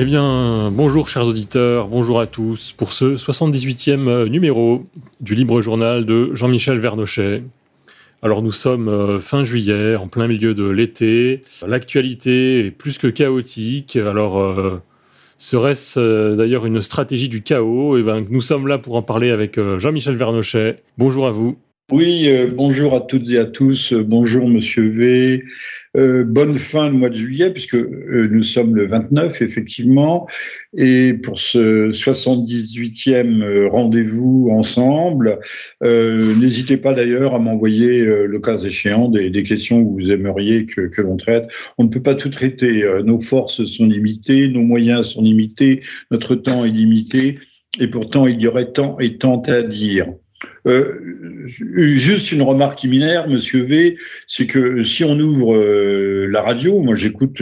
Eh bien, bonjour chers auditeurs, bonjour à tous pour ce 78e euh, numéro du Libre Journal de Jean-Michel Vernochet. Alors nous sommes euh, fin juillet, en plein milieu de l'été. L'actualité est plus que chaotique. Alors euh, serait-ce d'ailleurs une stratégie du chaos? Eh bien, nous sommes là pour en parler avec Jean-Michel Vernochet. Bonjour à vous. Oui, bonjour à toutes et à tous. bonjour Monsieur V. Euh, bonne fin de mois de juillet, puisque euh, nous sommes le 29, effectivement, et pour ce 78e euh, rendez-vous ensemble, n'hésitez pas d'ailleurs à m'envoyer, le cas échéant, des, questions que vous aimeriez que, que l'on traite. On ne peut pas tout traiter. nos forces sont limitées, nos moyens sont limités, notre temps est limité, et pourtant il y aurait tant et tant à dire. Euh, juste une remarque qui minère, Monsieur V, c'est que si on ouvre euh, la radio, moi j'écoute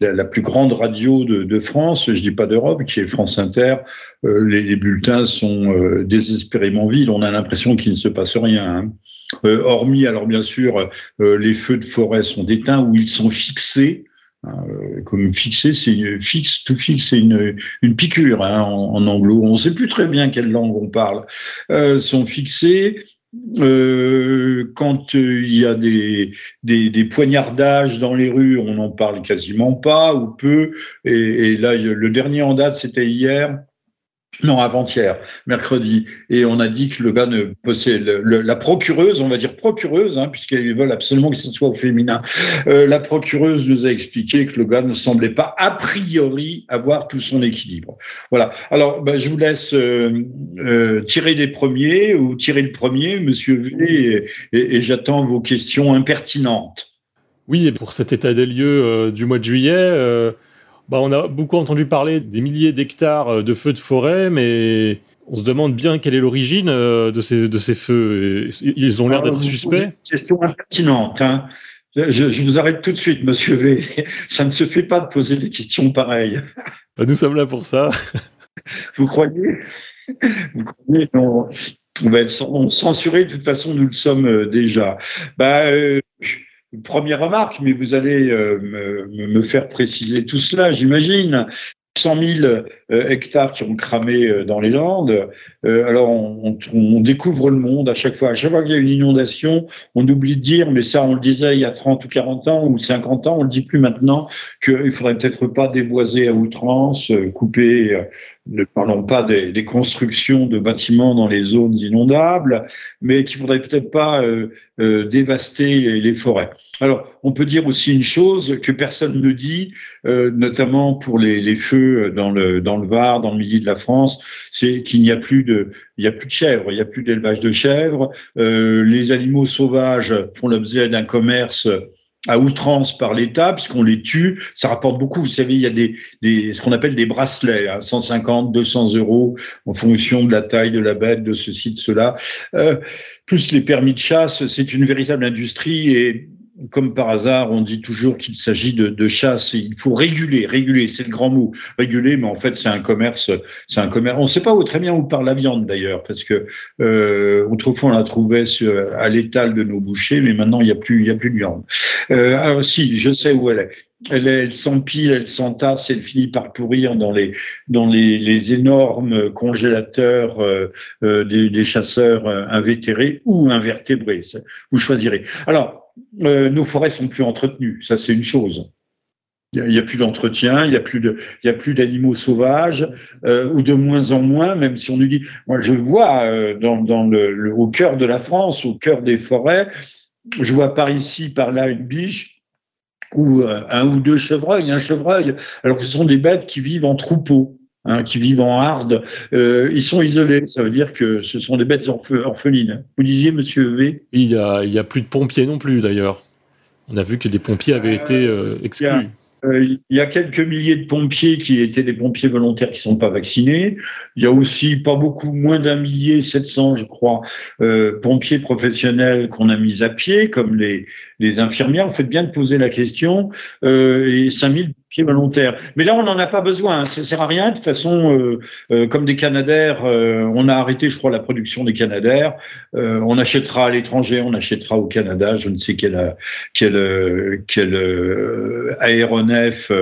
la, plus grande radio de, France, je dis pas d'Europe, qui est France Inter. Euh, les, bulletins sont désespérément vides. On a l'impression qu'il ne se passe rien. Hein. hormis, alors bien sûr, les feux de forêt sont éteints ou ils sont fixés. Euh, comme fixé, c'est fixe, tout fixe, c'est une, une piqûre hein, en, anglo. On ne sait plus très bien quelle langue on parle. Euh, sont fixés. Euh, quand euh, il y a des, des, des, poignardages dans les rues, on n'en parle quasiment pas ou peu. Et là, le dernier en date, c'était hier. Non, avant-hier, mercredi. Et on a dit que le gars ne possédait la procureuse, on va dire procureuse, hein, puisqu'ils veulent absolument que ce soit au féminin. Euh, la procureuse nous a expliqué que le gars ne semblait pas a priori avoir tout son équilibre. Voilà. Alors, ben, je vous laisse euh, euh, tirer des premiers ou tirer le premier, Monsieur V, et, et j'attends vos questions impertinentes. Oui, et pour cet état des lieux du mois de juillet. Bah, on a beaucoup entendu parler des milliers d'hectares euh, de feux de forêt, mais on se demande bien quelle est l'origine euh, de ces, de ces feux. Ils ont l'air d'être suspects. Question impertinente. Hein. Je, vous arrête tout de suite, monsieur V. Ça ne se fait pas de poser des questions pareilles. Bah, nous sommes là pour ça. Vous croyez? Vous croyez? On, va être censuré, de toute façon, nous le sommes euh, déjà. Bah, première remarque, mais vous allez euh, me, faire préciser tout cela, j'imagine. 100 000 euh, hectares qui ont cramé euh, dans les Landes. alors, on, on, découvre le monde à chaque fois. À chaque fois qu'il y a une inondation, on oublie de dire, mais ça, on le disait il y a 30 ou 40 ans ou 50 ans, on le dit plus maintenant, qu'il faudrait peut-être pas déboiser à outrance, couper ne parlons pas des, des, constructions de bâtiments dans les zones inondables, mais qu'il faudrait peut-être pas euh, euh, dévaster les, forêts. Alors, on peut dire aussi une chose que personne ne dit, euh, notamment pour les, les, feux dans le dans le Var, dans le midi de la France, c'est qu'il n'y a plus de il y a plus de chèvres, il y a plus d'élevage de chèvres. les animaux sauvages font l'objet d'un commerce à outrance par l'État, puisqu'on les tue. Ça rapporte beaucoup. Vous savez, il y a des, des ce qu'on appelle des bracelets, hein, 150, 200 euros en fonction de la taille de la bête, de ceci, de cela. Euh, plus les permis de chasse, c'est une véritable industrie et comme par hasard, on dit toujours qu'il s'agit de, de, chasse. Il faut réguler, réguler, c'est le grand mot. Réguler, mais en fait, c'est un commerce. C'est un commerce. On ne sait pas où très bien où part la viande d'ailleurs, parce que euh, autrefois on la trouvait sur, à l'étal de nos bouchers, mais maintenant il n'y a plus, il y a plus de viande. Euh, alors si, je sais où elle est. Elle, elle s'empile, elle s'entasse, elle finit par pourrir dans les dans les, les énormes congélateurs euh, euh des, des, chasseurs euh, invétérés ou invertébrés. Vous choisirez. Alors euh, nos forêts sont plus entretenues. Ça, c'est une chose. Il n'y a, plus d'entretien, il n'y a plus d'animaux sauvages euh, ou de moins en moins. Même si on nous dit, moi, je vois euh, dans, le, au cœur de la France, au cœur des forêts, je vois par ici, par là, une biche ou un ou deux chevreuils, un chevreuil. Alors que ce sont des bêtes qui vivent en troupeau. Hein, qui vivent en harde, euh, ils sont isolés. Ça veut dire que ce sont des bêtes orphelines. Vous disiez, Monsieur V? Il y a, a plus de pompiers non plus, d'ailleurs. On a vu que des pompiers avaient été euh, exclus. Euh, il y a quelques milliers de pompiers qui étaient des pompiers volontaires qui ne sont pas vaccinés. Il y a aussi pas beaucoup, moins d'un millier, 700 je crois, euh, pompiers professionnels qu'on a mis à pied, comme les, les infirmières. Vous faites bien de poser la question. Euh, et 5000 volontaire. Mais là, on n'en a pas besoin. Hein. Ça sert à rien. De toute façon, euh, euh, comme des Canadaires, euh, on a arrêté, je crois, la production des Canadaires. on achètera à l'étranger, on achètera au Canada, je ne sais quel, quel, aéronef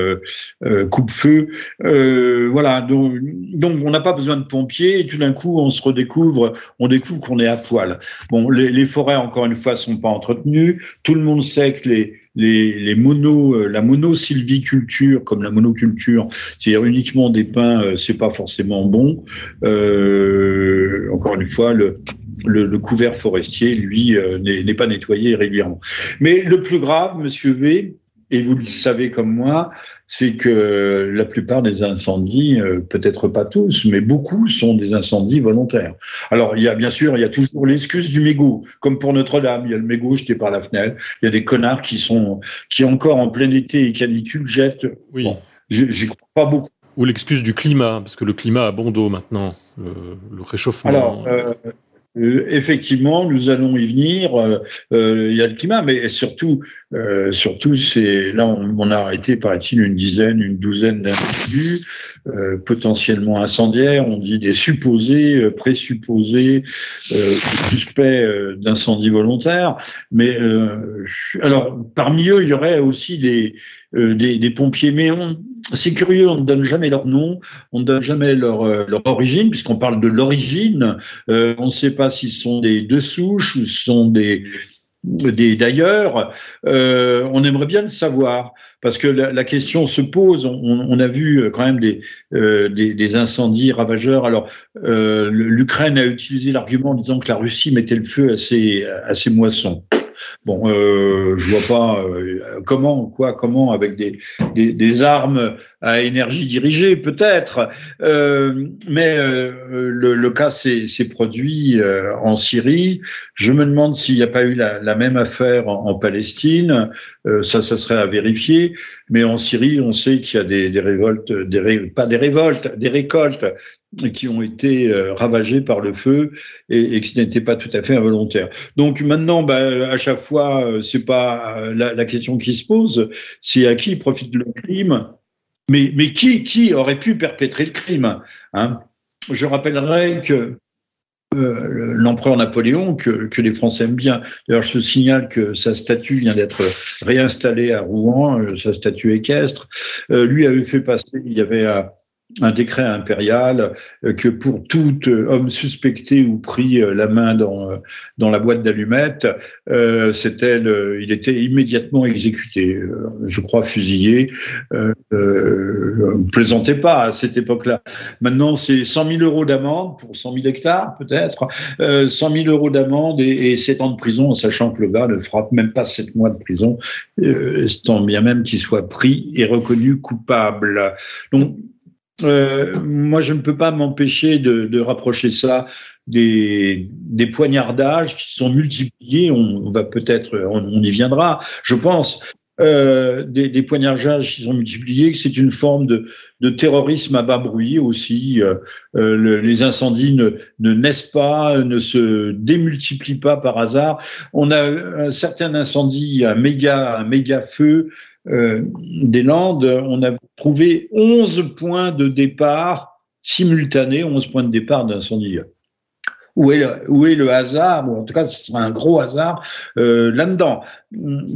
coupe-feu. voilà. Donc, on n'a pas besoin de pompiers. Et tout d'un coup, on se redécouvre, on découvre qu'on est à poil. Bon, les, forêts, encore une fois, sont pas entretenues. Tout le sait que les les, les mono, euh, la monosylviculture comme la monoculture, c'est-à-dire uniquement des pins, euh, c'est pas forcément bon. Euh, encore une fois, le, le, couvert forestier, lui, n'est pas nettoyé régulièrement. Mais le plus grave, Monsieur V, et vous le savez comme moi, c'est que la plupart des incendies, euh, peut-être pas tous, mais beaucoup sont des incendies volontaires. Alors, il y a bien sûr, il y a toujours l'excuse du mégot, comme pour Notre-Dame, il y a le mégot jeté par la fenêtre, il y a des connards qui sont, qui encore en plein été et canicule jettent. Oui. Bon, j'y crois pas beaucoup. Ou l'excuse du climat, parce que le climat a bon dos maintenant, le, réchauffement. Alors, euh, euh, effectivement, nous allons y venir. Euh, euh, il y a le climat, mais surtout, surtout, c'est là on, a arrêté, paraît-il, une dizaine, une douzaine d'individus potentiellement incendiaires. On dit des supposés, présupposés, suspects d'incendie volontaire. Mais alors, parmi eux, il y aurait aussi des des, des pompiers, mais c'est curieux, on ne donne jamais leur nom, on ne donne jamais leur, euh, leur origine, puisqu'on parle de l'origine. Euh, on ne sait pas s'ils sont des deux souches ou sont des, d'ailleurs. Euh, on aimerait bien le savoir, parce que la, question se pose. On, on, a vu quand même des, des, des, incendies ravageurs. Alors, l'Ukraine a utilisé l'argument en disant que la Russie mettait le feu à ses, à ses moissons. Bon, euh, je vois pas euh, comment, quoi, comment avec des, des, des, armes à énergie dirigée, peut-être. Euh, mais euh, le, le, cas s'est produit euh, en Syrie. Je me demande s'il n'y a pas eu la, la même affaire en, Palestine. ça, ça serait à vérifier. Mais en Syrie, on sait qu'il y a des, des révoltes, des, pas des révoltes, des récoltes qui ont été euh, ravagés par le feu et, et qui n'étaient pas tout à fait involontaires. Donc maintenant, bah, à chaque fois, euh, c'est pas euh, la, la, question qui se pose, c'est à qui profite le crime, mais, qui, aurait pu perpétrer le crime hein? Je rappellerai que euh, l'empereur Napoléon, que, les Français aiment bien. D'ailleurs, je signale que sa statue vient d'être réinstallée à Rouen, sa statue équestre. Euh, lui avait fait passer, il y avait un, un décret impérial euh, que pour tout euh, homme suspecté ou pris euh, la main dans, dans la boîte d'allumettes, c'était il était immédiatement exécuté, je crois fusillé. Euh, euh, plaisantez pas à cette époque-là. Maintenant, c'est 100 000 euros d'amende pour 100 000 hectares, peut-être, euh, 100 000 euros d'amende et, et 7 ans de prison, en sachant que le gars ne frappe même pas 7 mois de prison, euh, tant bien même qu'il soit pris et reconnu coupable. Donc, euh, moi, je ne peux pas m'empêcher de, rapprocher ça des, poignardages qui sont multipliés. On, va peut-être, on, y viendra, je pense. Euh, des, poignardages qui sont multipliés, c'est une forme de, terrorisme à bas bruit aussi. Euh, le, les incendies ne, ne, naissent pas, ne se démultiplient pas par hasard. On a un certain incendie, un méga, un méga feu euh, des Landes, on a trouvé 11 points de départ simultanés, 11 points de départ d'incendie. Où est, le, où est le hasard? En tout cas, ce sera un gros hasard euh, là-dedans.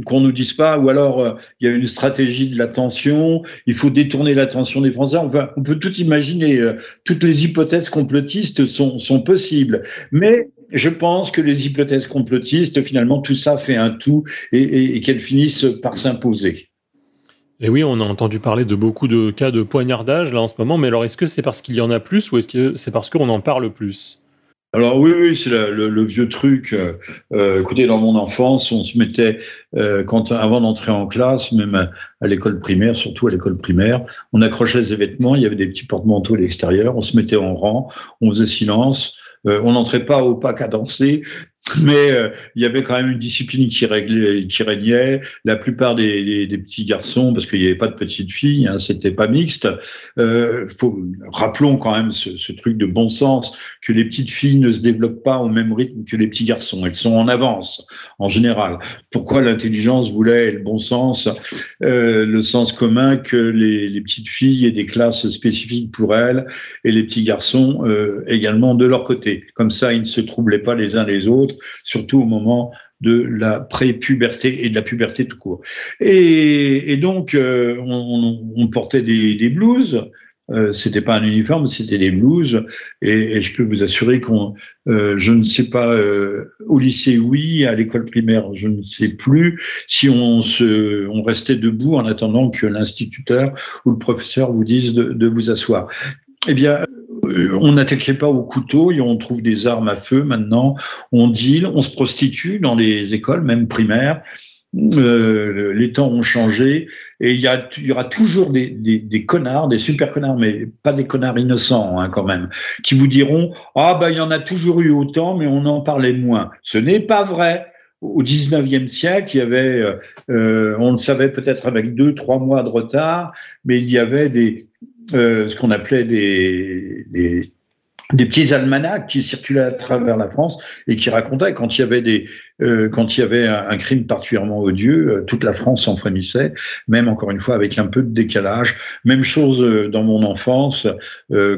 Qu'on nous dise pas, ou alors euh, il y a une stratégie de l'attention, il faut détourner l'attention des Français. On peut tout imaginer. Toutes les hypothèses complotistes sont, possibles. Mais je pense que les hypothèses complotistes, finalement, tout ça fait un tout et qu'elles finissent par s'imposer. Et oui, on a entendu parler de beaucoup de cas de poignardage là en ce moment, mais alors est-ce que c'est parce qu'il y en a plus ou est-ce que c'est parce qu'on en parle plus? Alors oui, oui, c'est le, vieux truc. Euh, écoutez, dans mon enfance, on se mettait, euh, avant d'entrer en classe, même à, l'école primaire, surtout à l'école primaire, on accrochait ses vêtements, il y avait des petits porte-manteaux à l'extérieur, on se mettait en rang, on faisait silence, euh, on n'entrait pas au pas cadencé, mais euh, il y avait quand même une discipline qui, réglait, qui régnait. La plupart des, des, petits garçons, parce qu'il n'y avait pas de petites filles, hein, c'était pas mixte. Euh, faut, rappelons quand même ce, ce, truc de bon sens que les petites filles ne se développent pas au même rythme que les petits garçons. Elles sont en avance en général. Pourquoi l'intelligence voulait le bon sens, euh, le sens commun que les, les, petites filles aient des classes spécifiques pour elles et les petits garçons euh, également de leur côté? Comme ça, ils ne se troublaient pas les uns les autres surtout au moment de la pré-puberté et de la puberté tout court. Et, donc, euh, on, portait des, blouses. Euh, c'était pas un uniforme, c'était des blouses. Et, je peux vous assurer qu'on, euh, je ne sais pas, au lycée oui, à l'école primaire je ne sais plus, si on se, on restait debout en attendant que l'instituteur ou le professeur vous dise de, de vous asseoir. Eh bien, euh, on n'attaquait pas au couteau et on trouve des armes à feu maintenant. On deal, on se prostitue dans les écoles, même primaires. Euh, les temps ont changé et il y, aura toujours des, connards, des super connards, mais pas des connards innocents hein, quand même, qui vous diront ah ben il y en a toujours eu autant, mais on en parlait moins. Ce n'est pas vrai. Au 19e siècle, il y avait, euh, on le savait peut-être avec deux, trois mois de retard, mais il y avait des, euh, ce qu'on appelait des, des, des, petits almanachs qui circulaient à travers la France et qui racontaient quand il y avait des euh, quand il y avait un, crime particulièrement odieux, euh, toute la France s'en frémissait, même encore une fois avec un peu de décalage. Même chose euh, dans mon enfance,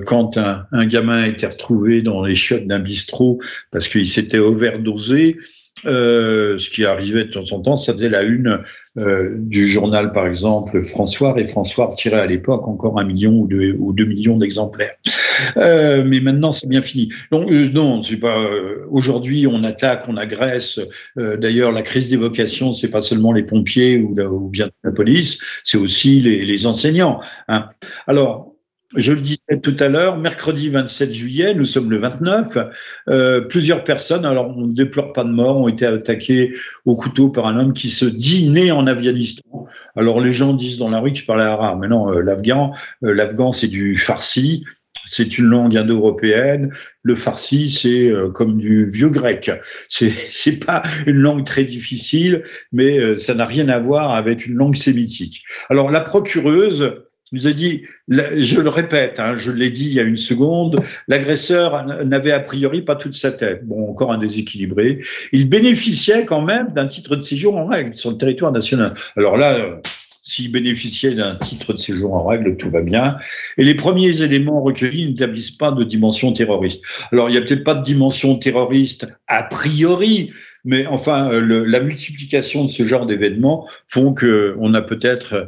quand un, un gamin était retrouvé dans les chiottes d'un bistrot parce qu'il s'était overdosé. Euh, ce qui arrivait de temps en temps, ça faisait la une euh, du journal, par exemple, François, et François tirait à l'époque encore un million ou deux, millions d'exemplaires. Euh, mais maintenant, c'est bien fini. Donc, non, c'est pas. Aujourd'hui, on attaque, on agresse. D'ailleurs, la crise des vocations, c'est pas seulement les pompiers ou, bien la police, c'est aussi les, les enseignants. Hein. Alors, je le disais tout à l'heure, mercredi 27 juillet, nous sommes le 29, euh, plusieurs personnes, alors on ne déplore pas de mort, ont été attaquées au couteau par un homme qui se dit né en Afghanistan. Alors les gens disent dans la rue qu'il parlait arabe, mais non, euh, l'afghan, euh, l'afghan c'est du farsi, c'est une langue indo-européenne. Le farsi, c'est euh, comme du vieux grec. C'est c'est pas une langue très difficile, mais ça n'a rien à voir avec une langue sémitique. Alors la procureuse nous a dit, je le répète, hein, je l'ai dit il y a une seconde, l'agresseur n'avait a priori pas toute sa tête. Bon, encore un déséquilibré. Il bénéficiait quand même d'un titre de séjour en règle sur le territoire national. Alors là, s'il bénéficiait d'un titre de séjour en règle, tout va bien. Et les premiers éléments recueillis n'établissent pas de dimension terroriste. Alors, il n'y a peut-être pas de dimension terroriste a priori, mais enfin, la multiplication de ce genre d'événements font qu'on a peut-être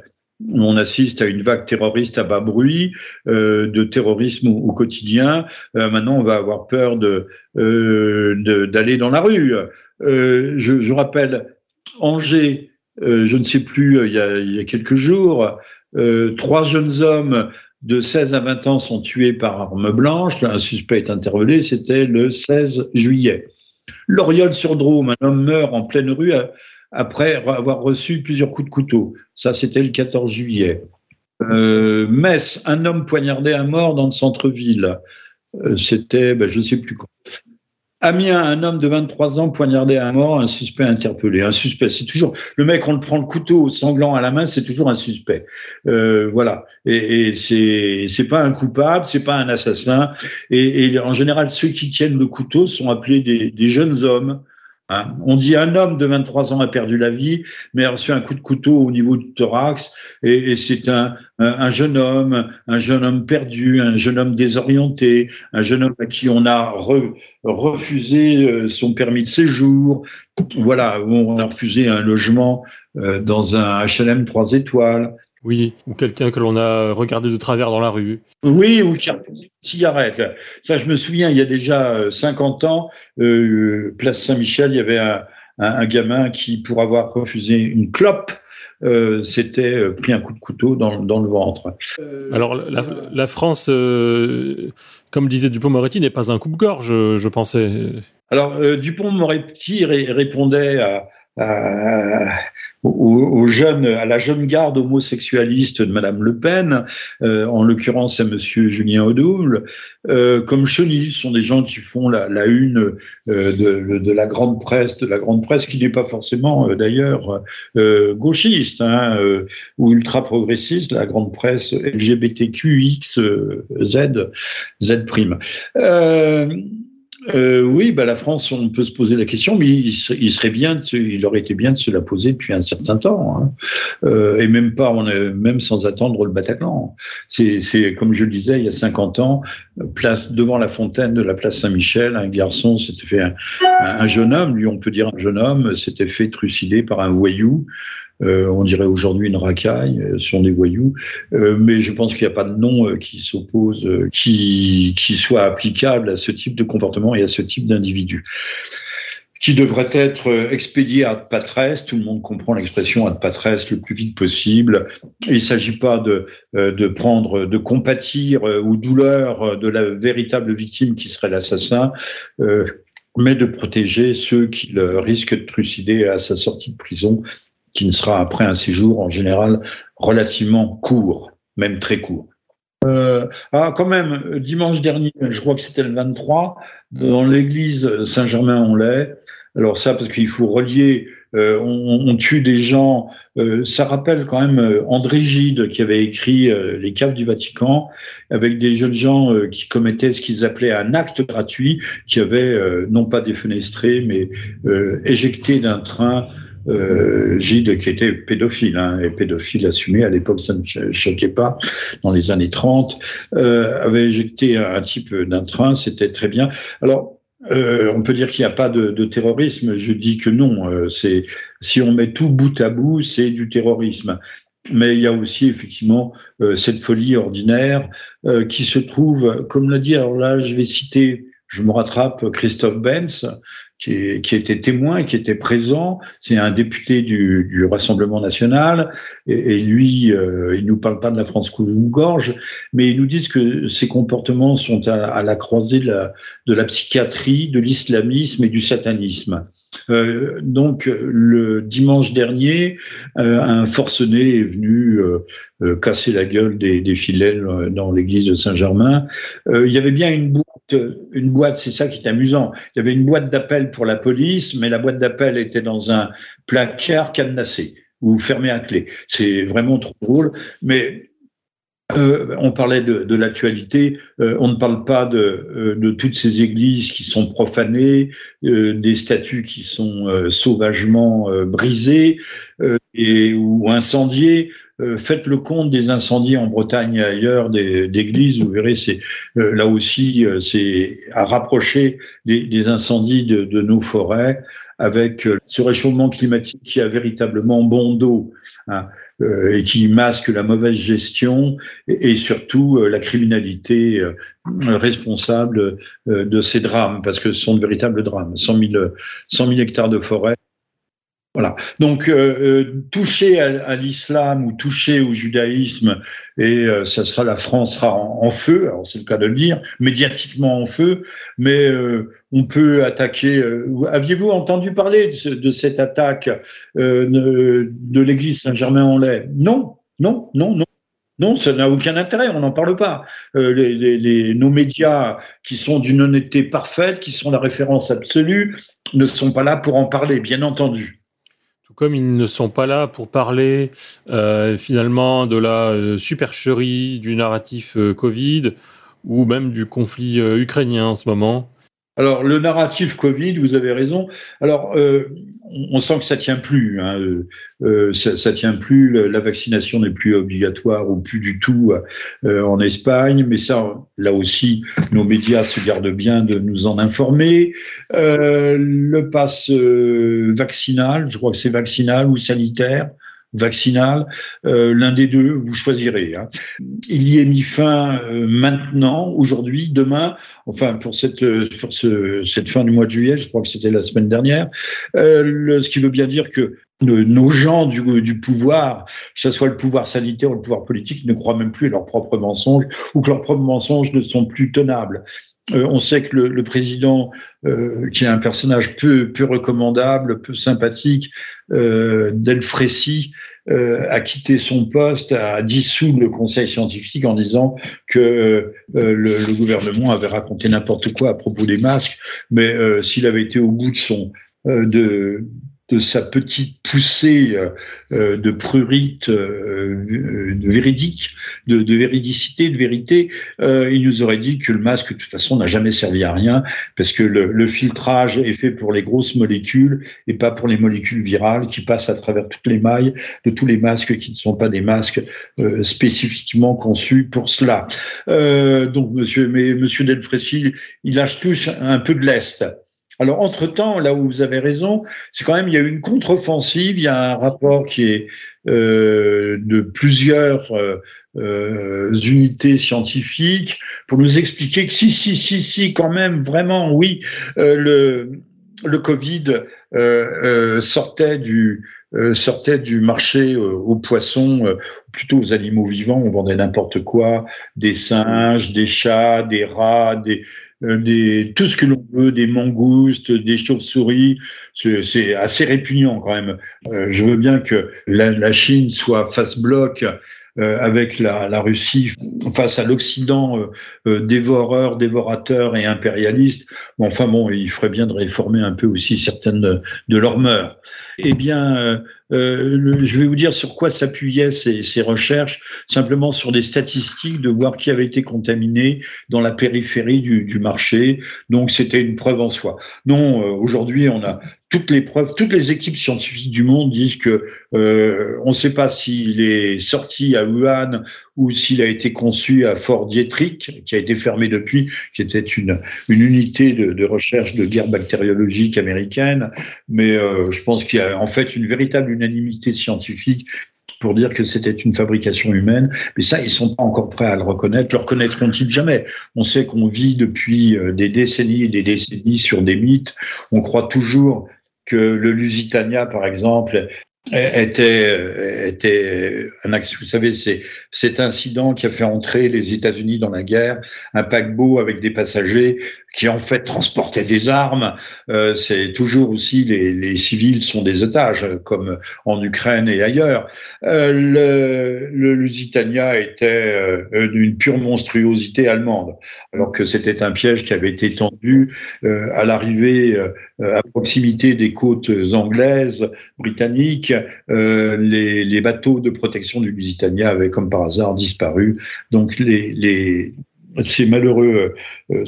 on assiste à une vague terroriste à bas bruit, euh, de terrorisme au, quotidien. Euh, maintenant, on va avoir peur de euh, d'aller dans la rue. Je, je, rappelle Angers, je ne sais plus, il y a, quelques jours, trois jeunes hommes de 16 à 20 ans sont tués par arme blanche. Un suspect est interpellé, c'était le 16 juillet. L'Oriole-sur-Drôme, un homme meurt en pleine rue après avoir reçu plusieurs coups de couteau. Ça, c'était le 14 juillet. Euh, Metz, un homme poignardé à mort dans le centre-ville. Euh, c'était, ben, je ne sais plus quoi. Amiens, un homme de 23 ans poignardé à mort, un suspect interpellé. Un suspect, c'est toujours le mec, on le prend le couteau sanglant à la main, c'est toujours un suspect. Euh, voilà. Et, et c'est c'est pas un coupable, c'est pas un assassin. Et, en général, ceux qui tiennent le couteau sont appelés des jeunes hommes Hein. On dit un homme de 23 ans a perdu la vie, mais a reçu un coup de couteau au niveau du thorax, et, c'est un, jeune homme, un jeune homme perdu, un jeune homme désorienté, un jeune homme à qui on a refusé euh, son permis de séjour, voilà, on a refusé un logement euh, dans un HLM 3 étoiles. Oui, ou quelqu'un que l'on a regardé de travers dans la rue. Oui, ou qui a une cigarette. Ça, je me souviens, il y a déjà 50 euh, ans, euh, place Saint-Michel, il y avait un, gamin qui, pour avoir refusé une clope, euh, s'était euh, pris un coup de couteau dans, le ventre. Alors, la, France, comme disait Dupont-Moretti, n'est pas un coupe-gorge, je, pensais. Alors, Dupont-Moretti répondait à aux, jeunes, à la jeune garde homosexualiste de Madame Le Pen, euh, en l'occurrence à Monsieur Julien Audouble, euh, comme Chenil, sont des gens qui font la, une euh, de, la grande presse, de la grande presse qui n'est pas forcément euh, d'ailleurs euh, gauchiste hein, ou ultra progressiste, la grande presse LGBTQX Z Z prime. Euh, oui, bah, la France, on peut se poser la question, mais il, serait bien, il aurait été bien de se la poser depuis un certain temps, hein. euh, et même pas, on même sans attendre le Bataclan. C'est comme je le disais, il y a 50 ans, place devant la fontaine de la place Saint-Michel, un garçon s'était fait un, un, jeune homme, lui on peut dire un jeune homme, s'était fait trucider par un voyou. Euh, on dirait aujourd'hui une racaille, euh, sont des voyous, euh, mais je pense qu'il n'y a pas de nom qui s'oppose, qui, soit applicable à ce type de comportement et à ce type d'individu qui devrait être expédié à patresse. Tout le monde comprend l'expression à patresse le plus vite possible. Il ne s'agit pas de, de prendre, de compatir aux douleurs de la véritable victime qui serait l'assassin, mais de protéger ceux qui le risquent de trucider à sa sortie de prison qui ne sera après un séjour en général relativement court, même très court. Euh, ah, quand même, dimanche dernier, je crois que c'était le 23, dans l'église Saint-Germain-en-Laye. Alors ça, parce qu'il faut relier, euh, on, tue des gens. Euh, ça rappelle quand même euh, André Gide qui avait écrit euh, Les caves du Vatican, avec des jeunes gens euh, qui commettaient ce qu'ils appelaient un acte gratuit, qui avaient non pas défenestré, mais éjecté d'un train euh, Gide qui était pédophile, hein, et pédophile assumé, à l'époque ça ne choquait pas, dans les années 30, euh, avait éjecté un type d'un train, c'était très bien. Alors, euh, on peut dire qu'il n'y a pas de, terrorisme, je dis que non, c'est si on met tout bout à bout, c'est du terrorisme. Mais il y a aussi effectivement cette folie ordinaire qui se trouve, comme l'a dit, alors là je vais citer je me rattrape Christophe Benz, qui, était témoin, qui était présent. C'est un député du, du Rassemblement national. Et, lui, euh, il nous parle pas de la France gorge, mais il nous dit que ses comportements sont à, la croisée de la, de la psychiatrie, de l'islamisme et du satanisme. Euh, donc le dimanche dernier, euh, un forcené est venu casser la gueule des, des fidèles dans l'église de Saint-Germain. Il y avait bien une boîte, une boîte, c'est ça qui est amusant. Il y avait une boîte d'appel pour la police, mais la boîte d'appel était dans un placard cadenassé ou fermé à clé. C'est vraiment trop drôle, mais euh, on parlait de, l'actualité, euh, on ne parle pas de, euh, de, toutes ces églises qui sont profanées, des statues qui sont sauvagement brisées et, ou incendiées. Faites le compte des incendies en Bretagne et ailleurs d'églises, vous verrez, c'est là aussi c'est à rapprocher des, des incendies de, de, nos forêts avec ce réchauffement climatique qui a véritablement bon dos. Hein. Euh, et qui masque la mauvaise gestion et, surtout euh, la criminalité euh, responsable de ces drames, parce que ce sont de véritables drames. 100 000, 100 000 hectares de forêt, voilà. Donc euh, euh, toucher à, à l'islam ou toucher au judaïsme, et euh, ça sera la France sera en, feu. Alors c'est le cas de le dire, médiatiquement en feu, mais euh, on peut attaquer. Euh, aviez-vous entendu parler de, de cette attaque de, de l'Église Saint-Germain-en-Laye? Non, non, non, non. Non, ça n'a aucun intérêt, on n'en parle pas. Euh, les, les, nos médias, qui sont d'une honnêteté parfaite, qui sont la référence absolue, ne sont pas là pour en parler, bien entendu comme ils ne sont pas là pour parler euh, finalement de la euh, supercherie du narratif euh, Covid ou même du conflit ukrainien en ce moment. Alors, le narratif Covid, vous avez raison. Alors, on sent que ça tient plus. Hein. Euh, ça, ça tient plus. La vaccination n'est plus obligatoire ou plus du tout euh, en Espagne. Mais ça, là aussi, nos médias se gardent bien de nous en informer. Euh, le pass euh, vaccinal, je crois que c'est vaccinal ou sanitaire vaccinal, euh, l'un des deux, vous choisirez. Hein. Il y est mis fin euh, maintenant, aujourd'hui, demain, enfin pour cette pour ce, cette fin du mois de juillet, je crois que c'était la semaine dernière, euh, le, ce qui veut bien dire que nos gens du, du, pouvoir, que ce soit le pouvoir sanitaire ou le pouvoir politique, ne croient même plus à leurs propres mensonges ou que leurs propres mensonges ne sont plus tenables. Euh, on sait que le, président, euh, qui est un personnage peu, peu recommandable, peu sympathique, euh, euh, a quitté son poste, a dissous le conseil scientifique en disant que le, le, gouvernement avait raconté n'importe quoi à propos des masques, mais s'il avait été au bout de son de, de sa petite poussée euh, euh, de prurite euh, de véridique, de, de, véridicité, de vérité, il nous aurait dit que le masque, de toute façon, n'a jamais servi à rien, parce que le, le, filtrage est fait pour les grosses molécules et pas pour les molécules virales qui passent à travers toutes les mailles de tous les masques qui ne sont pas des masques spécifiquement conçus pour cela. donc, monsieur, mais monsieur Delfrécy, il lâche tous un peu de l'Est. Alors, entre-temps, là où vous avez raison, c'est quand même, il y a eu une contre-offensive, il y a un rapport qui est euh, de plusieurs euh, euh, unités scientifiques pour nous expliquer que si, si, si, si, quand même, vraiment, oui, le, Covid sortait du, sortait du marché aux poissons, plutôt aux animaux vivants. On vendait n'importe quoi, des singes, des chats, des rats, des, des, tout ce que l'on veut, des mangoustes, des chauves-souris. C'est assez répugnant quand même. Euh, je veux bien que la, la Chine soit face bloc euh, avec la, la, Russie face à l'Occident euh, euh, dévoreur, dévorateur et impérialiste. Bon, enfin bon, il ferait bien de réformer un peu aussi certaines de, de leurs mœurs. Eh bien, euh, je vais vous dire sur quoi s'appuyaient ces, ces, recherches, simplement sur des statistiques de voir qui avait été contaminé dans la périphérie du, du marché. Donc c'était une preuve en soi. Non, aujourd'hui on a toutes les preuves, toutes les équipes scientifiques du monde disent que euh, on ne sait pas s'il est sorti à Wuhan ou s'il a été conçu à Fort Dietrich, qui a été fermé depuis, qui était une, une unité de, recherche de guerre bactériologique américaine. Mais euh, je pense qu'il y a en fait une véritable unanimité scientifique pour dire que c'était une fabrication humaine. Mais ça, ils sont pas encore prêts à le reconnaître. Le reconnaîtront-ils jamais? On sait qu'on vit depuis euh, des décennies et des décennies sur des mythes. On croit toujours que le Lusitania, par exemple, était, était un axe. Vous savez, c'est cet incident qui a fait entrer les États-Unis dans la guerre, un paquebot avec des passagers qui en fait transportaient des armes. Euh, c'est toujours aussi les, les, civils sont des otages, comme en Ukraine et ailleurs. Euh, le, le, Lusitania était euh, d'une pure monstruosité allemande, alors que c'était un piège qui avait été tendu euh, à l'arrivée euh, à proximité des côtes anglaises, britanniques. Les, les, bateaux de protection du Lusitania avaient, comme par hasard, disparu. Donc c'est malheureux, euh,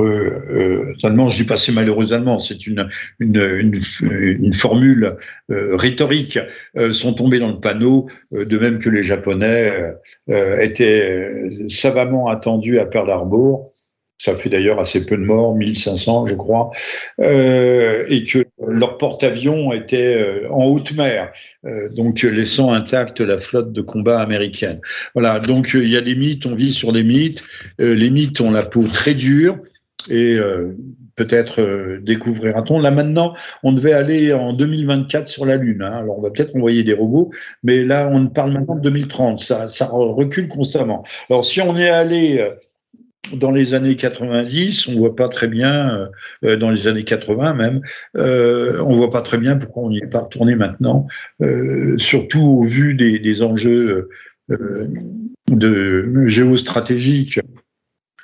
euh, allemands. Je dis pas c'est malheureux allemands, c'est une, formule euh, rhétorique. Euh, sont tombés dans le panneau, euh, de même que les Japonais étaient savamment attendus à Pearl Harbor ça fait d'ailleurs assez peu de morts, 1500 je crois, euh, et que leur porte-avions était euh, en haute mer, euh, donc laissant intacte la flotte de combat américaine. Voilà, donc il y a des mythes, on vit sur des mythes, les mythes ont la peau très dure, et peut-être découvrira-t-on. Là maintenant, on devait aller en 2024 sur la Lune. Hein. Alors on va peut-être envoyer des robots, mais là on parle maintenant de 2030. Ça, ça recule constamment. Alors si on est allé dans les années 90, on voit pas très bien, euh, euh, dans les années 80 même, euh, on voit pas très bien pourquoi on n'y est pas retourné maintenant, euh, surtout au vu des, enjeux géostratégiques,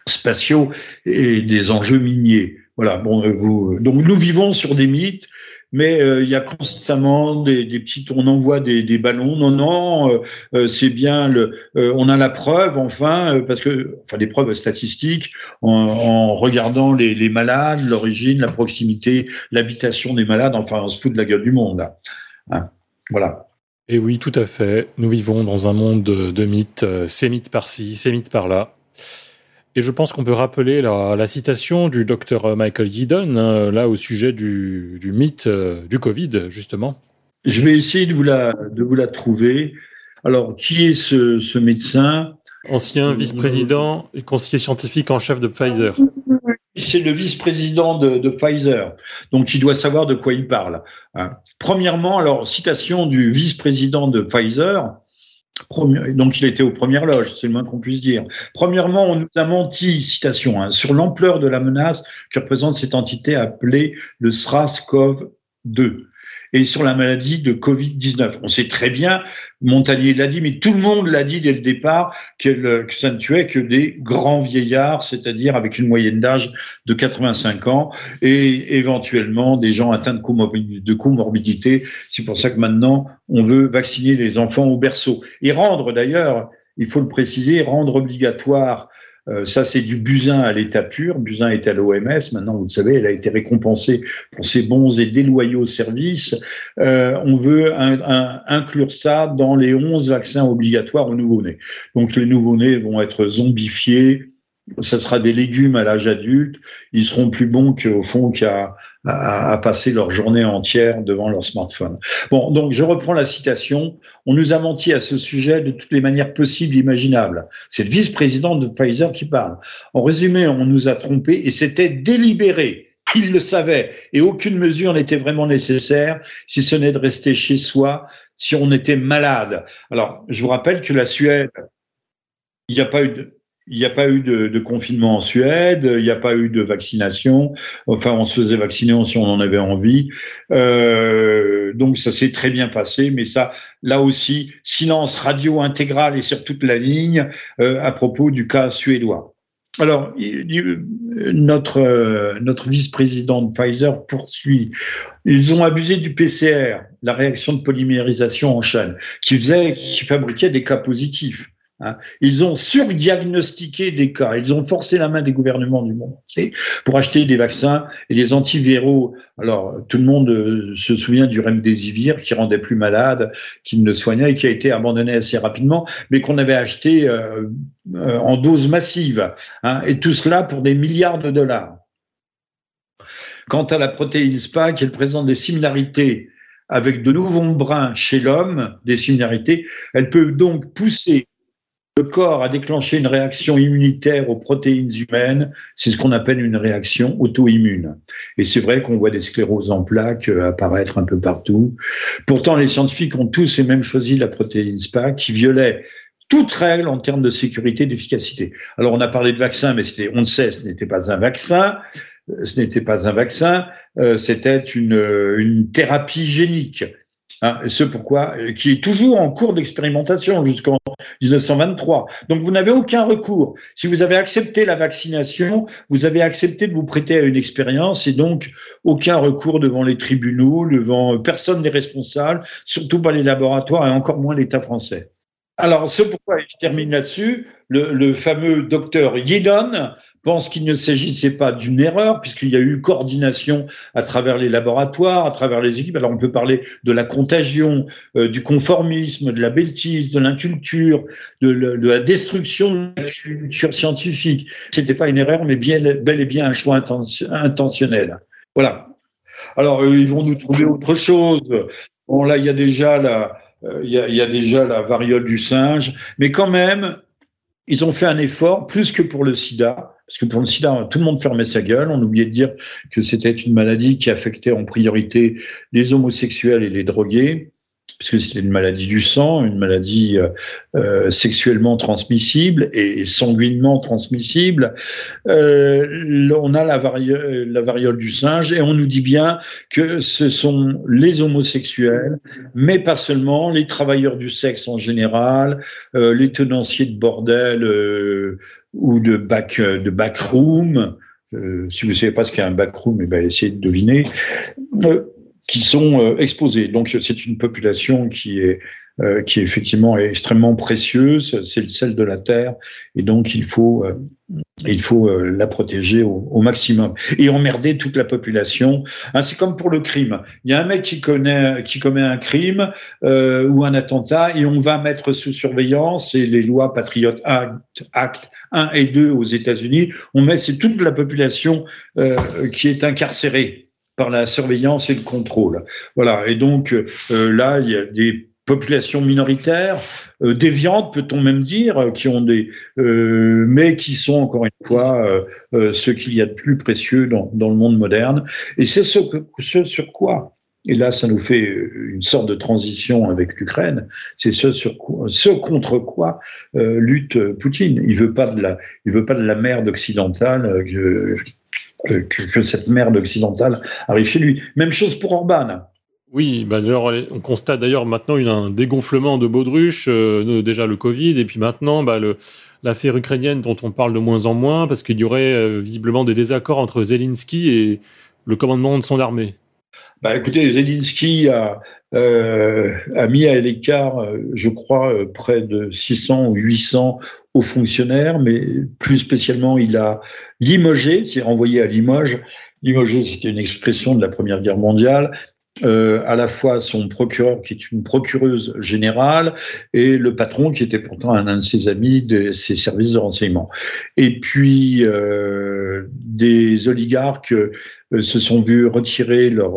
spatiaux et des enjeux miniers. Voilà. Bon, vous, donc nous vivons sur des mythes mais euh, il y a constamment des, des petites, on envoie des, des ballons. Non, non, euh, euh, c'est bien. Le, on a la preuve, enfin, parce que, enfin, des preuves statistiques en, regardant les, les malades, l'origine, la proximité, l'habitation des malades. Enfin, on se fout de la gueule du monde. Hein, voilà. Et oui, tout à fait. Nous vivons dans un monde de, de mythes, ces mythes par-ci, ces mythes par-là. Et je pense qu'on peut rappeler la, la, citation du docteur Michael Yeadon, hein, là au sujet du, du mythe euh, du Covid, justement. Je vais essayer de vous la, de vous la trouver. Alors, qui est ce, ce médecin? Ancien vice-président et conseiller scientifique en chef de Pfizer. C'est le vice-président de, de, Pfizer, donc il doit savoir de quoi il parle. Hein. Premièrement, alors, citation du vice-président de Pfizer, Donc il était aux premières loges, c'est le moins qu'on puisse dire. Premièrement, on nous a menti, citation, hein, sur l'ampleur de la menace que représente cette entité appelée le SRAS-CoV-2 et sur la maladie de Covid-19. On sait très bien, Montagnier l'a dit, mais tout le monde l'a dit dès le départ, que ça ne tuait que des grands vieillards, c'est-à-dire avec une moyenne d'âge de 85 ans, et éventuellement des gens atteints de, de comorbidité. C'est pour ça que maintenant, on veut vacciner les enfants au berceau. Et rendre d'ailleurs, il faut le préciser, rendre obligatoire euh, ça, c'est du Buzyn à l'état pur. Buzyn est à l'OMS. Maintenant, vous le savez, elle a été récompensée pour ses bons et déloyaux services. Euh, on veut inclure ça dans les 11 vaccins obligatoires aux nouveau-nés. Donc, les nouveau-nés vont être zombifiés ça sera des légumes à l'âge adulte, ils seront plus bons qu'au fond qu'à à, passer leur journée entière devant leur smartphone. Bon, donc je reprends la citation. On nous a menti à ce sujet de toutes les manières possibles et imaginables. C'est le vice-président de Pfizer qui parle. En résumé, on nous a trompés et c'était délibéré. Il le savait et aucune mesure n'était vraiment nécessaire si ce n'est de rester chez soi si on était malade. Alors, je vous rappelle que la Suède, il n'y a pas eu de, il n'y a pas eu de, confinement en Suède, il n'y a pas eu de vaccination. Enfin, on se faisait vacciner si on en avait envie. Euh, donc, ça s'est très bien passé. Mais ça, là aussi, silence radio intégral et sur toute la ligne euh, à propos du cas suédois. Alors, notre, notre vice-président de Pfizer poursuit. Ils ont abusé du PCR, la réaction de polymérisation en chaîne, qui faisait, qui fabriquait des cas positifs. Hein. Ils ont surdiagnostiqué des cas, ils ont forcé la main des gouvernements du monde entier pour acheter des vaccins et des antiviraux. Alors, tout le monde euh, se souvient du remdesivir qui rendait plus malade, qui ne soignait et qui a été abandonné assez rapidement, mais qu'on avait acheté euh, euh, en dose massive. Hein, et tout cela pour des milliards de dollars. Quant à la protéine SPAC, elle présente des similarités avec de nouveaux brins chez l'homme, des similarités. Elle peut donc pousser le corps a déclenché une réaction immunitaire aux protéines humaines, c'est ce qu'on appelle une réaction auto-immune. Et c'est vrai qu'on voit des scléroses en plaques euh, apparaître un peu partout. Pourtant, les scientifiques ont tous et même choisi la protéine SPA qui violait toute règle en termes de sécurité et d'efficacité. Alors, on a parlé de vaccin, mais on le sait, ce n'était pas un vaccin. Ce n'était pas un vaccin, euh, c'était une, une thérapie génique. Hein, ce pourquoi, euh, qui est toujours en cours d'expérimentation jusqu'en 1923. Donc vous n'avez aucun recours. Si vous avez accepté la vaccination, vous avez accepté de vous prêter à une expérience et donc aucun recours devant les tribunaux, devant euh, personne n'est responsable, surtout pas les laboratoires et encore moins l'État français. Alors, ce pourquoi je termine là-dessus, le, fameux docteur Yedon pense qu'il ne s'agissait pas d'une erreur, puisqu'il y a eu coordination à travers les laboratoires, à travers les équipes. Alors, on peut parler de la contagion, euh, du conformisme, de la bêtise, de l'inculture, de, la destruction de la culture scientifique. C'était pas une erreur, mais bien, bel et bien un choix intentionnel. Voilà. Alors, euh, ils vont nous trouver autre chose. Bon, là, il y a déjà la euh, il y, a déjà la variole du singe, mais quand même, ils ont fait un effort plus que pour le sida, parce que pour le sida, tout le monde fermait sa gueule. On oubliait de dire que c'était une maladie qui affectait en priorité les homosexuels et les drogués puisque c'était une maladie du sang, une maladie euh, euh, sexuellement transmissible et sanguinement transmissible. Euh, on a la, la, variole du singe et on nous dit bien que ce sont les homosexuels, mais pas seulement, les travailleurs du sexe en général, les tenanciers de bordel ou de back, de backroom. si vous ne savez pas ce qu'est un backroom, eh ben, essayez de deviner qui sont euh, exposés. Donc c'est une population qui est euh, qui est effectivement extrêmement précieuse, c'est le sel de la terre, et donc il faut euh, il faut la protéger au, maximum et emmerder toute la population. Hein, c'est comme pour le crime. Il y a un mec qui connaît qui commet un crime ou un attentat et on va mettre sous surveillance et les lois Patriot Act, Act 1 et 2 aux États-Unis, on met c'est toute la population qui est incarcérée par la surveillance et le contrôle. Voilà. Et donc euh, là, il y a des populations minoritaires, euh, déviantes, peut-on même dire, qui ont des, euh, mais qui sont encore une fois ce qu'il y a de plus précieux dans, dans le monde moderne. Et c'est ce, sur quoi et là, ça nous fait une sorte de transition avec l'Ukraine. C'est ce, ce contre quoi euh, lutte Poutine. Il veut veut pas de la merde occidentale. Euh, que, que, cette merde occidentale arrive chez lui. Même chose pour Orban. Oui, bah d'ailleurs, on constate d'ailleurs maintenant une, un dégonflement de Baudruche, euh, déjà le Covid, et puis maintenant bah, l'affaire ukrainienne dont on parle de moins en moins, parce qu'il y aurait visiblement des désaccords entre Zelensky et le commandement de son armée. Bah, écoutez, Zelensky a, euh, a mis à l'écart, euh, je crois, euh, près de 600 ou 800 hauts fonctionnaires, mais plus spécialement, il a limogé, s'est renvoyé à Limoges. Limogé, c'était une expression de la Première Guerre mondiale, euh, à la fois son procureur, qui est une procureuse générale, et le patron, qui était pourtant un, de ses amis de ses services de renseignement. Et puis, euh, des oligarques euh, se sont vus retirer leur,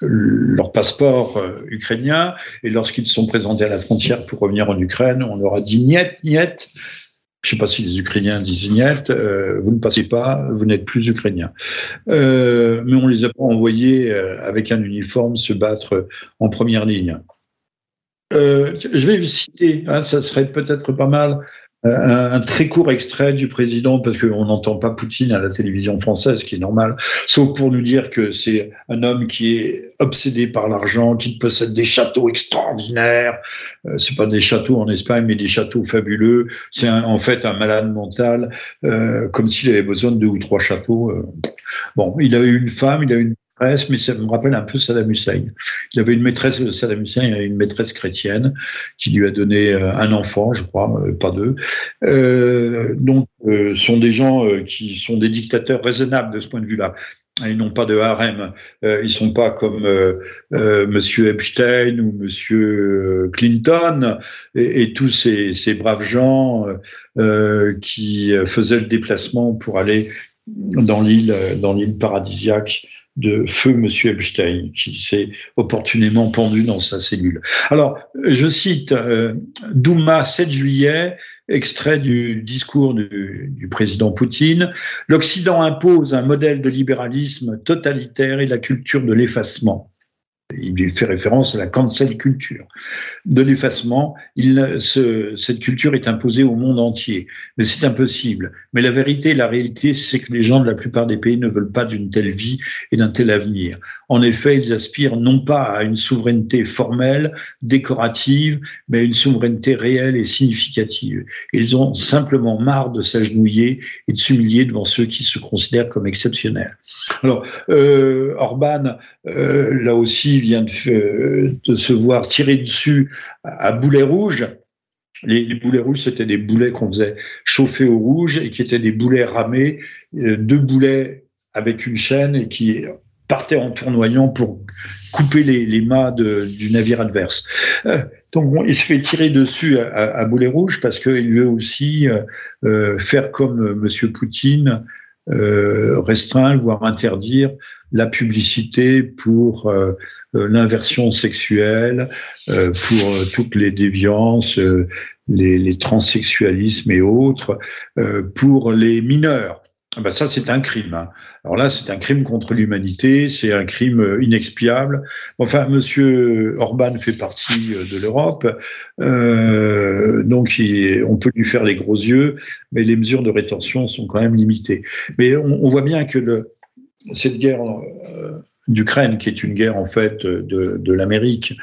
leur passeport ukrainien, et lorsqu'ils sont présentés à la frontière pour revenir en Ukraine, on leur a dit niet, niet, je ne sais pas si les Ukrainiens disent niet, euh, vous ne passez pas, vous n'êtes plus Ukrainien. Euh, mais on les a pas envoyés euh, avec un uniforme se battre en première ligne. je vais vous citer, hein, ça serait peut-être pas mal, un, très court extrait du président, parce qu'on n'entend pas Poutine à la télévision française, ce qui est normal, sauf pour nous dire que c'est un homme qui est obsédé par l'argent, qui possède des châteaux extraordinaires. Euh, c'est pas des châteaux en Espagne, mais des châteaux fabuleux. C'est en fait un malade mental, euh, comme s'il avait besoin de deux ou trois châteaux. Euh. Bon, il avait une femme, il a une mais ça me rappelle un peu Saddam Hussein. Il avait une maîtresse, Saddam Hussein avait une maîtresse chrétienne qui lui a donné euh, un enfant, je crois, euh, pas deux. Euh, donc, euh, sont des gens qui sont des dictateurs raisonnables de ce point de vue-là. Ils n'ont pas de harem. Euh, ils sont pas comme euh, Monsieur Epstein ou Monsieur Clinton et, tous ces, ces, braves gens qui faisaient le déplacement pour aller dans l'île, dans l'île paradisiaque de feu Monsieur Epstein, qui s'est opportunément pendu dans sa cellule. Alors, je cite euh, Douma 7 juillet, extrait du discours du, du président Poutine. L'Occident impose un modèle de libéralisme totalitaire et la culture de l'effacement il fait référence à la cancel culture. De l'effacement, ce, cette culture est imposée au monde entier. Mais c'est impossible. Mais la vérité, la réalité, c'est que les gens de la plupart des pays ne veulent pas d'une telle vie et d'un tel avenir. En effet, ils aspirent non pas à une souveraineté formelle, décorative, mais à une souveraineté réelle et significative. Ils ont simplement marre de s'agenouiller et de s'humilier devant ceux qui se considèrent comme exceptionnels. Alors, euh, Orban, euh, là aussi, vient de, se voir tirer dessus à, boulet rouge. Les, boulets rouges, c'était des boulets qu'on faisait chauffer au rouge et qui étaient des boulets ramés, euh, deux boulets avec une chaîne et qui partaient en tournoyant pour couper les, les mâts du navire adverse. Euh, donc il se fait tirer dessus à, à, boulet rouge parce qu'il veut aussi euh, faire comme Monsieur Poutine, euh, restreindre, voire interdire la publicité pour euh, euh, l'inversion sexuelle, pour toutes les déviances, les, les, transsexualismes et autres, pour les mineurs. Ah bah ça, c'est un crime. Hein. Alors là, c'est un crime contre l'humanité, c'est un crime euh, inexpiable. Enfin, Monsieur Orban fait partie euh, de l'Europe, euh, donc on peut lui faire les gros yeux, mais les mesures de rétention sont quand même limitées. Mais on, on voit bien que le, cette guerre euh, d'Ukraine, qui est une guerre en fait de, de l'Amérique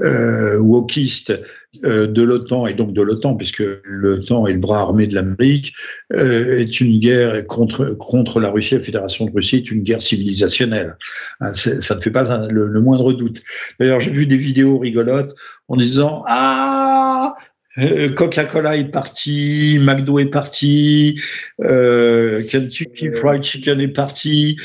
euh, wokiste, euh, de l'OTAN et donc de l'OTAN, puisque l'OTAN est le bras armé de l'Amérique, euh, est une guerre contre contre la Russie, la Fédération de Russie est une guerre civilisationnelle. Hein, ça ne fait pas le, moindre doute. D'ailleurs, j'ai vu des vidéos rigolotes en disant ah Coca-Cola est parti, McDo est parti, euh, Kentucky Fried Chicken est parti.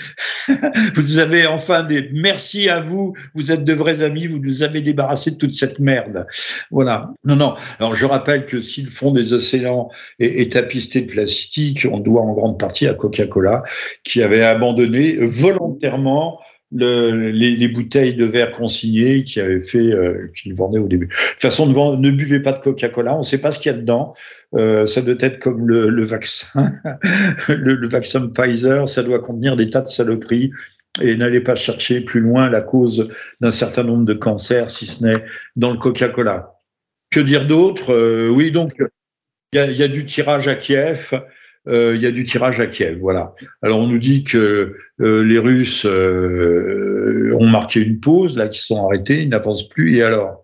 vous avez enfin des merci à vous. Vous êtes de vrais amis. Vous nous avez débarrassé de toute cette merde. Voilà. Non, non. Alors je rappelle que si le fond des océans est, est tapisté de plastique, on doit en grande partie à Coca-Cola qui avait abandonné volontairement le, les, les, bouteilles de verre consignées qui avaient fait, euh, qu'ils vendaient au début. De toute façon, ne, ne buvez pas de Coca-Cola, on ne sait pas ce qu'il y a dedans. Euh, ça doit être comme le, vaccin, le, le, vaccin Pfizer, ça doit contenir des tas de saloperies et n'allez pas chercher plus loin la cause d'un certain nombre de cancers, si ce n'est dans le Coca-Cola. Que dire d'autre? Oui, donc il y, a du tirage à Kiev. Il y a du tirage à Kiev, voilà. Alors on nous dit que les Russes ont marqué une pause, là, qu'ils sont arrêtés, ils n'avancent plus. Et alors?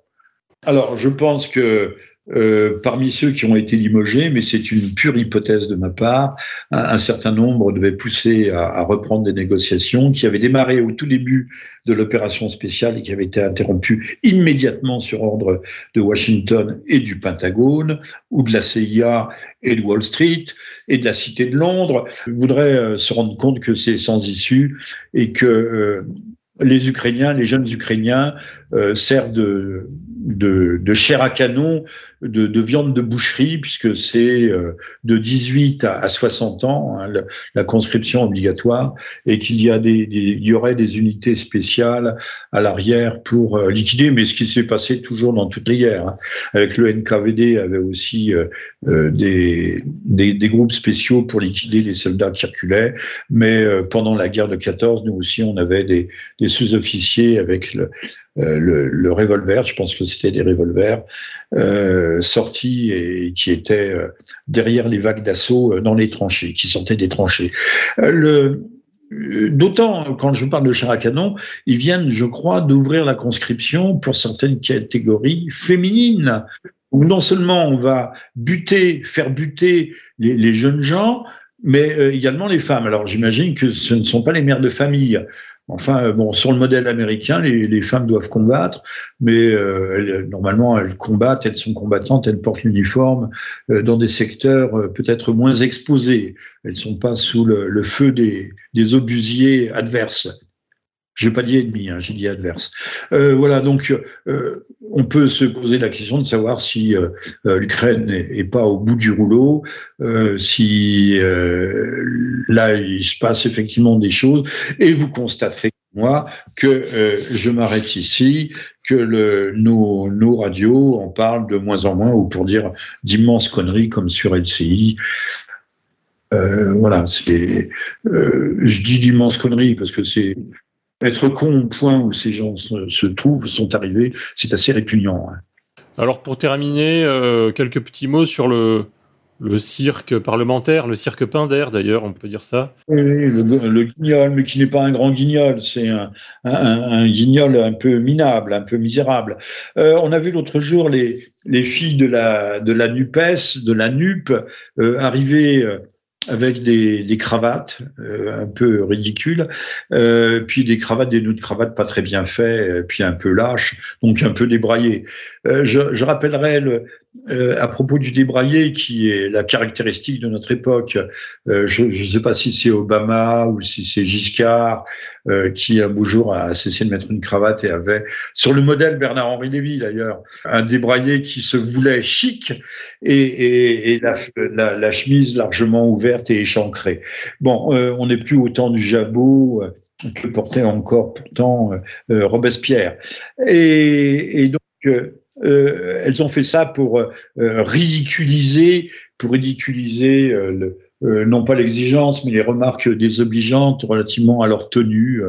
Alors je pense que euh, parmi ceux qui ont été limogés, mais c'est une pure hypothèse de ma part, un, certain nombre devaient pousser à, reprendre des négociations qui avaient démarré au tout début de l'opération spéciale et qui avaient été interrompues immédiatement sur ordre de Washington et du Pentagone, ou de la CIA et de Wall Street, et de la Cité de Londres. Je voudrais euh, se rendre compte que c'est sans issue et que euh, les Ukrainiens, les jeunes Ukrainiens servent de, de, chair à canon de, de, viande de boucherie, puisque c'est euh, de 18 à, 60 ans, hein, la, conscription obligatoire, et qu'il y, a des, il y aurait des unités spéciales à l'arrière pour euh, liquider, mais ce qui s'est passé toujours dans toutes les guerres. Hein. Avec le NKVD, avait aussi euh, des, des, groupes spéciaux pour liquider les soldats qui circulaient, mais pendant la guerre de 14, nous aussi, on avait des, sous-officiers avec le, le, le, revolver, je pense que c'était des revolvers, euh, sortis et qui étaient euh, derrière les vagues d'assaut euh, dans les tranchées, qui sortaient des tranchées. D'autant, quand je parle de char à canon, ils viennent, je crois, d'ouvrir la conscription pour certaines catégories féminines, où non seulement on va buter, faire buter les jeunes gens, mais également les femmes. Alors j'imagine que ce ne sont pas les mères de famille. Enfin, euh, bon, sur le modèle américain, les, femmes doivent combattre, mais euh, normalement, elles combattent, elles sont combattantes, elles portent l'uniforme euh, dans des secteurs peut-être moins exposés. Elles ne sont pas sous le, feu des, des obusiers adverses. Je n'ai pas dit ennemi, hein, j'ai dit adverse. voilà, donc on peut se poser la question de savoir si l'Ukraine n'est pas au bout du rouleau, si là il se passe effectivement des choses, et vous constaterez moi que euh, je m'arrête ici, que nos, radios en parlent de moins en moins, ou pour dire d'immenses conneries comme sur LCI. Euh, voilà, c'est. Euh, je dis d'immenses conneries parce que c'est être con au point où ces gens se, trouvent, sont arrivés, c'est assez répugnant. Hein. Alors pour terminer, quelques petits mots sur le, le cirque parlementaire, le cirque Pinder d'ailleurs, on peut dire ça. Oui, le, guignol, mais qui n'est pas un grand guignol, c'est un, guignol un peu minable, un peu misérable. Euh, on a vu l'autre jour les, les filles de la, de la NUPES, de la NUP, euh, arriver euh, avec des, cravates euh, un peu ridicules, euh, puis des cravates, des nœuds de cravates pas très bien faits, euh, puis un peu lâches, donc un peu débraillés. Euh, je, je, rappellerai le, euh, à propos du débraillé, qui est la caractéristique de notre époque. je ne sais pas si c'est Obama ou si c'est Giscard qui un beau jour a cessé de mettre une cravate et avait, sur le modèle Bernard-Henri Lévy d'ailleurs, un débraillé qui se voulait chic et, la, chemise largement ouverte et échancrée. Bon, euh, on n'est plus au temps du jabot euh, que portait encore pourtant euh, Robespierre. Et, donc, elles ont fait ça pour ridiculiser, pour ridiculiser non pas l'exigence, mais les remarques désobligeantes relativement à leur tenue,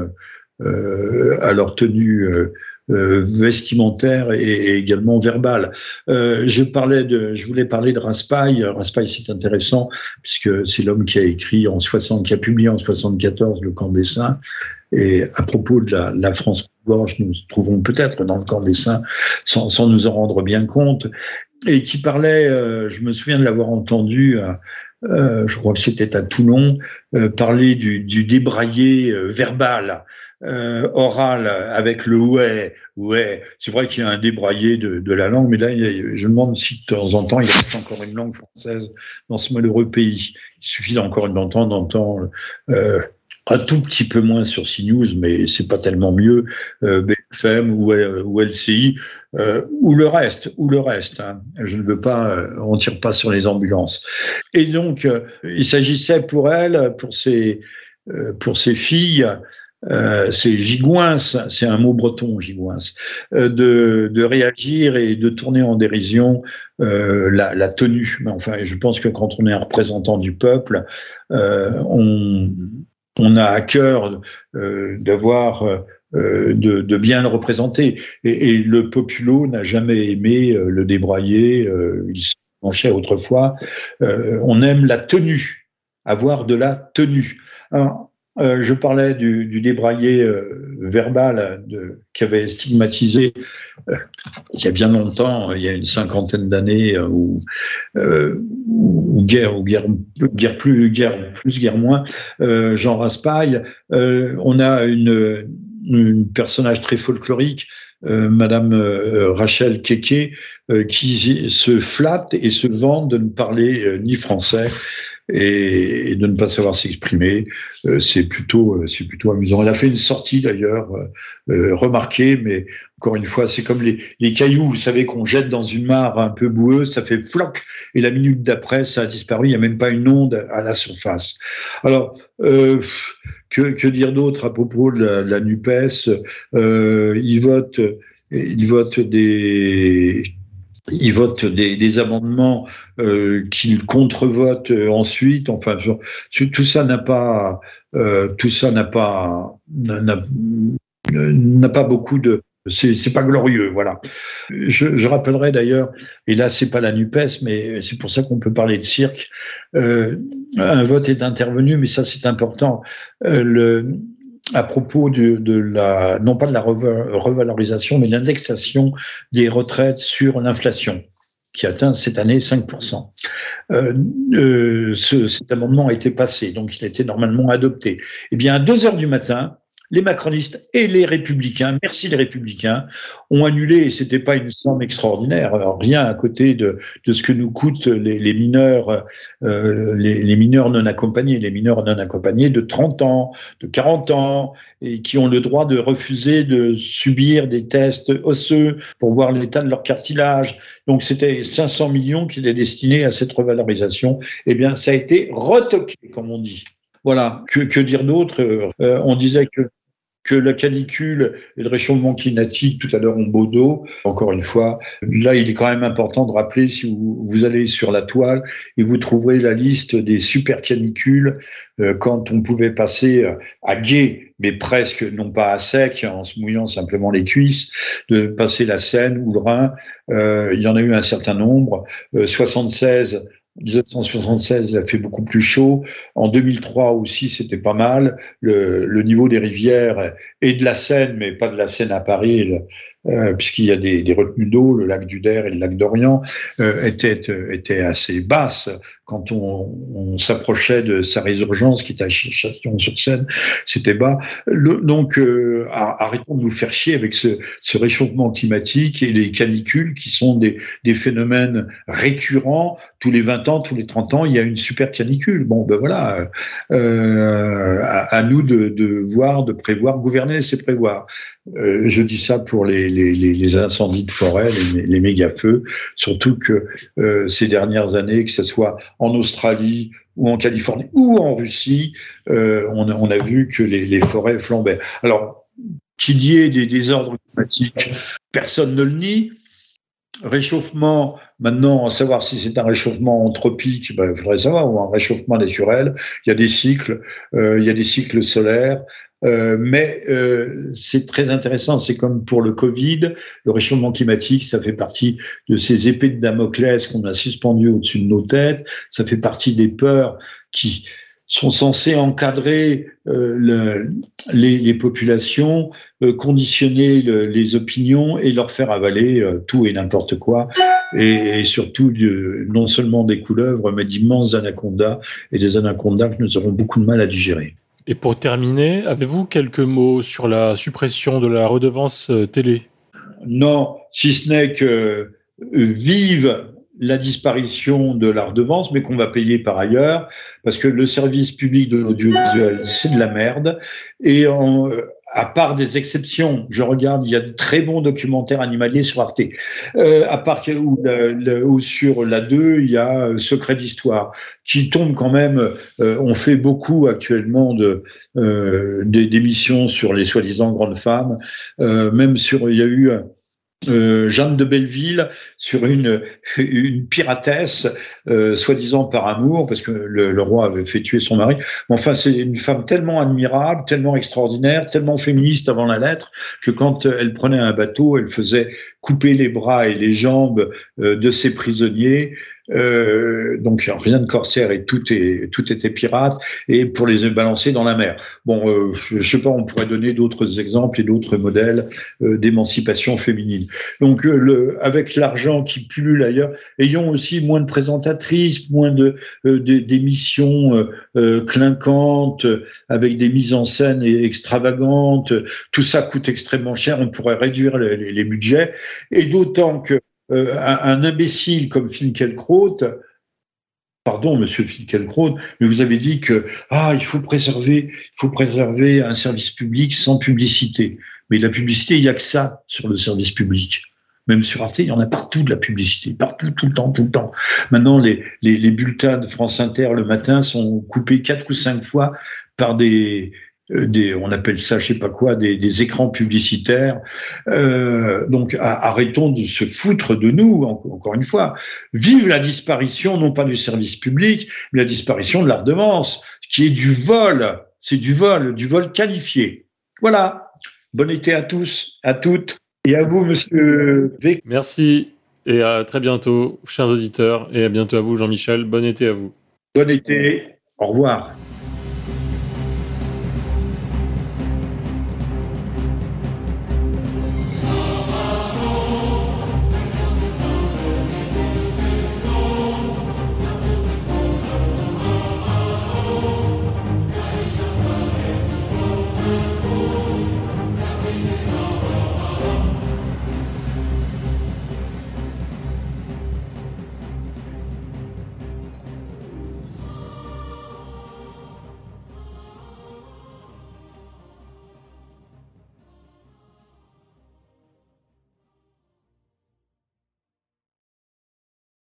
à leur tenue euh, vestimentaire et, également verbal. Euh, je parlais de, je voulais parler de Raspail. Raspail, c'est intéressant puisque c'est l'homme qui a écrit en 60, qui a publié en 74 le Camp des Saints. Et à propos de la, France gorge, nous nous trouvons peut-être dans le Camp des Saints sans, nous en rendre bien compte. Et qui parlait, euh, je me souviens de l'avoir entendu. Euh, je crois que c'était à Toulon, euh, parler du, du euh, verbal, oral, avec le ouais, ouais. C'est vrai qu'il y a un débraillé de, de, la langue, mais là, je me demande si de temps en temps, il reste encore une langue française dans ce malheureux pays. Il suffit encore une temps d'entendre un tout petit peu moins sur CNews, mais c'est pas tellement mieux, BFM ou, euh, LCI, euh, ou le reste, ou le reste. Hein. Je ne veux pas, euh, on tire pas sur les ambulances. Et donc, euh, il s'agissait pour elle, pour ses, pour ses filles, c'est gigouins, c'est un mot breton, gigouins, de, réagir et de tourner en dérision la, tenue. Mais enfin, je pense que quand on est un représentant du peuple, on a à cœur d'avoir de, bien le représenter. Et, le populo n'a jamais aimé le débrayer, il s'en autrefois. on aime la tenue, avoir de la tenue. Euh, je parlais du, du débraillé euh, verbal qui avait stigmatisé euh, il y a bien longtemps, il y a une cinquantaine d'années, ou guerre, ou guerre, guerre plus, guerre plus, guerre moins, Jean Raspail. on a une, une personnage très folklorique Madame Rachel Keke, qui se flatte et se vante de ne parler ni français et, de ne pas savoir s'exprimer. Euh, c'est plutôt, euh, c'est plutôt amusant. Elle a fait une sortie d'ailleurs euh, remarquée, mais encore une fois, c'est comme les, les, cailloux, vous savez, qu'on jette dans une mare un peu boueuse, ça fait floc, et la minute d'après, ça a disparu. Il n'y a même pas une onde à la surface. Alors, que, que, dire d'autre à propos de la, la Nupes? Ils votent, ils votent des ils votent des, amendements euh, qu'ils contrevotent euh, ensuite. Enfin, tout ça n'a pas, euh, tout ça n'a pas, n'a pas beaucoup de. C'est pas glorieux, voilà. Je, rappellerai d'ailleurs, et là c'est pas la Nupes, mais c'est pour ça qu'on peut parler de cirque. un vote est intervenu, mais ça c'est important. le, à propos de, la, non pas de la revalorisation, mais de l'indexation des retraites sur l'inflation qui atteint cette année 5%. Euh, euh, cet amendement a été passé, donc il a été normalement adopté. Eh bien, à 2 heures du matin, les macronistes et les républicains, merci les républicains, ont annulé, et c'était pas une somme extraordinaire, rien à côté de, ce que nous coûtent les, mineurs, euh, les, mineurs non accompagnés, les mineurs non accompagnés de 30 ans, de 40 ans, et qui ont le droit de refuser de subir des tests osseux pour voir l'état de leur cartilage. Donc c'était 500 millions qui étaient destinés à cette revalorisation. Eh bien, ça a été retoqué, comme on dit. Voilà, que, que dire d'autre? Euh, On disait que que la canicule et le réchauffement climatique, tout à l'heure, ont beau dos. Encore une fois, là, il est quand même important de rappeler, si vous, allez sur la toile et vous trouverez la liste des super canicules, euh, quand on pouvait passer euh, à gué, mais presque, non pas à sec, en se mouillant simplement les cuisses, de passer la Seine ou le Rhin. Euh, il y en a eu un certain nombre. 76 1976, il a fait beaucoup plus chaud. En 2003 aussi, c'était pas mal. Le, le, niveau des rivières et de la Seine, mais pas de la Seine à Paris, euh, puisqu'il y a des, retenues d'eau, le lac du Der et le lac d'Orient, euh, étaient, étaient assez basses quand on, s'approchait de sa résurgence, qui était à Châtillon-sur-Seine, c'était bas. Donc, euh, arrêtons de nous faire chier avec ce, réchauffement climatique et les canicules qui sont des, phénomènes récurrents. Tous les 20 ans, tous les 30 ans, il y a une super canicule. Bon, ben voilà, euh, à, à, nous de, de voir, de prévoir, gouverner, c'est prévoir. Euh, je dis ça pour les, incendies de forêt, les, méga-feux, surtout que euh, ces dernières années, que ce soit en Australie ou en Californie ou en Russie, euh, on, a vu que les, forêts flambaient. Alors, qu'il y ait des désordres climatiques, personne ne le nie. Réchauffement, maintenant, savoir si c'est un réchauffement anthropique, ben, il faudrait savoir, ou un réchauffement naturel. Il y a des cycles, il y a des cycles solaires, euh, mais euh, c'est très intéressant, c'est comme pour le Covid, le réchauffement climatique, ça fait partie de ces épées de Damoclès qu'on a suspendues au-dessus de nos têtes, ça fait partie des peurs qui sont censées encadrer euh, le, les, populations, euh, conditionner le, les opinions et leur faire avaler tout et n'importe quoi, et, et surtout non seulement des couleuvres, mais d'immenses anacondas et des anacondas que nous aurons beaucoup de mal à digérer. Et pour terminer, avez-vous quelques mots sur la suppression de la redevance euh, télé? Non, si ce n'est que euh, vive la disparition de la redevance, mais qu'on va payer par ailleurs, parce que le service public de l'audiovisuel, c'est de la merde. Et en, euh, à part des exceptions, je regarde, il y a de très bons documentaires animaliers sur Arte. Euh, à part ou, sur la 2, il y a euh, Secret d'histoire, qui tombe quand même. Euh, on fait beaucoup actuellement de euh, d'émissions sur les soi-disant grandes femmes. Euh, même sur, il y a eu euh, Jeanne de Belleville sur une, une piratesse, euh, soi-disant par amour, parce que le, roi avait fait tuer son mari. enfin, c'est une femme tellement admirable, tellement extraordinaire, tellement féministe avant la lettre, que quand elle prenait un bateau, elle faisait couper les bras et les jambes euh, de ses prisonniers euh, donc rien de corsaire et tout, est, tout était pirate, et pour les balancer dans la mer. Bon, euh, je sais pas, on pourrait donner d'autres exemples et d'autres modèles euh, d'émancipation féminine. Donc, euh, le, avec l'argent qui pullule ailleurs, ayons aussi moins de présentatrices, moins de d'émissions clinquantes, avec des mises en scène extravagantes. Tout ça coûte extrêmement cher. On pourrait réduire les, les budgets, et d'autant que euh, un, imbécile comme Finkielkraut, pardon, monsieur Finkielkraut, mais vous avez dit que ah, il faut préserver, un service public sans publicité. Mais la publicité, il n'y a que ça sur le service public. Même sur Arte, il y en a partout de la publicité, partout, tout le temps, tout le temps. Maintenant, les, les, bulletins de France Inter le matin sont coupés quatre ou cinq fois par des, des, on appelle ça, je sais pas quoi, des, des écrans publicitaires. Euh, donc arrêtons de se foutre de nous, encore une fois. Vive la disparition, non pas du service public, mais la disparition de l'art de vance, qui est du vol. C'est du vol, du vol qualifié. Voilà. Bon été à tous, à toutes, et à vous, Monsieur V. Merci et à très bientôt, chers auditeurs, et à bientôt à vous, Jean-Michel. Bon été à vous. Bon été. Au revoir.